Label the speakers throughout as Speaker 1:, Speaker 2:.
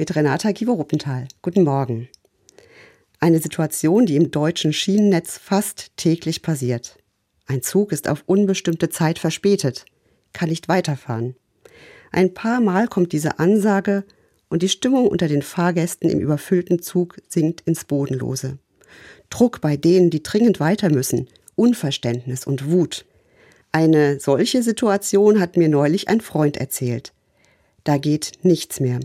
Speaker 1: mit Renata Giver-Ruppenthal. Guten Morgen. Eine Situation, die im deutschen Schienennetz fast täglich passiert. Ein Zug ist auf unbestimmte Zeit verspätet, kann nicht weiterfahren. Ein paar Mal kommt diese Ansage und die Stimmung unter den Fahrgästen im überfüllten Zug sinkt ins Bodenlose. Druck bei denen, die dringend weiter müssen, Unverständnis und Wut. Eine solche Situation hat mir neulich ein Freund erzählt. Da geht nichts mehr.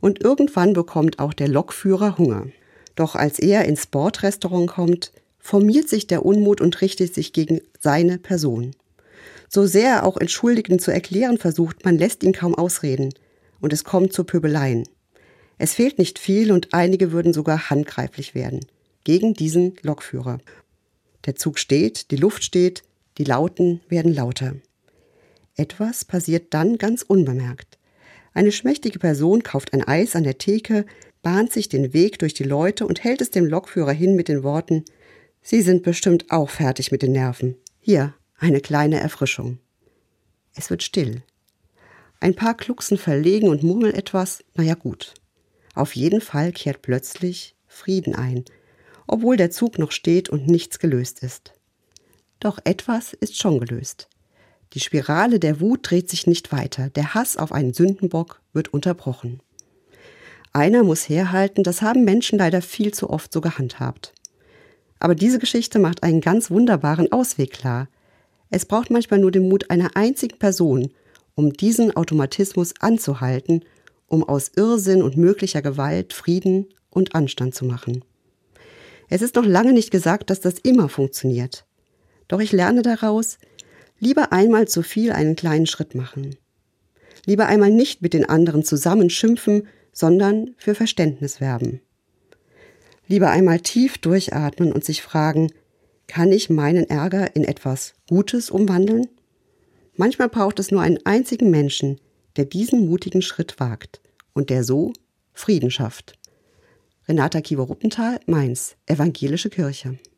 Speaker 1: Und irgendwann bekommt auch der Lokführer Hunger. Doch als er ins Bordrestaurant kommt, formiert sich der Unmut und richtet sich gegen seine Person. So sehr er auch Entschuldigten zu erklären versucht, man lässt ihn kaum ausreden. Und es kommt zu Pöbeleien. Es fehlt nicht viel und einige würden sogar handgreiflich werden. Gegen diesen Lokführer. Der Zug steht, die Luft steht, die Lauten werden lauter. Etwas passiert dann ganz unbemerkt. Eine schmächtige Person kauft ein Eis an der Theke, bahnt sich den Weg durch die Leute und hält es dem Lokführer hin mit den Worten Sie sind bestimmt auch fertig mit den Nerven. Hier, eine kleine Erfrischung. Es wird still. Ein paar klucksen verlegen und murmeln etwas, na ja gut. Auf jeden Fall kehrt plötzlich Frieden ein, obwohl der Zug noch steht und nichts gelöst ist. Doch etwas ist schon gelöst. Die Spirale der Wut dreht sich nicht weiter, der Hass auf einen Sündenbock wird unterbrochen. Einer muss herhalten, das haben Menschen leider viel zu oft so gehandhabt. Aber diese Geschichte macht einen ganz wunderbaren Ausweg klar. Es braucht manchmal nur den Mut einer einzigen Person, um diesen Automatismus anzuhalten, um aus Irrsinn und möglicher Gewalt Frieden und Anstand zu machen. Es ist noch lange nicht gesagt, dass das immer funktioniert. Doch ich lerne daraus, lieber einmal zu viel einen kleinen Schritt machen. Lieber einmal nicht mit den anderen zusammen schimpfen, sondern für Verständnis werben. Lieber einmal tief durchatmen und sich fragen, kann ich meinen Ärger in etwas Gutes umwandeln? Manchmal braucht es nur einen einzigen Menschen, der diesen mutigen Schritt wagt und der so Frieden schafft. Renata Kiewer-Ruppenthal, Mainz, Evangelische Kirche.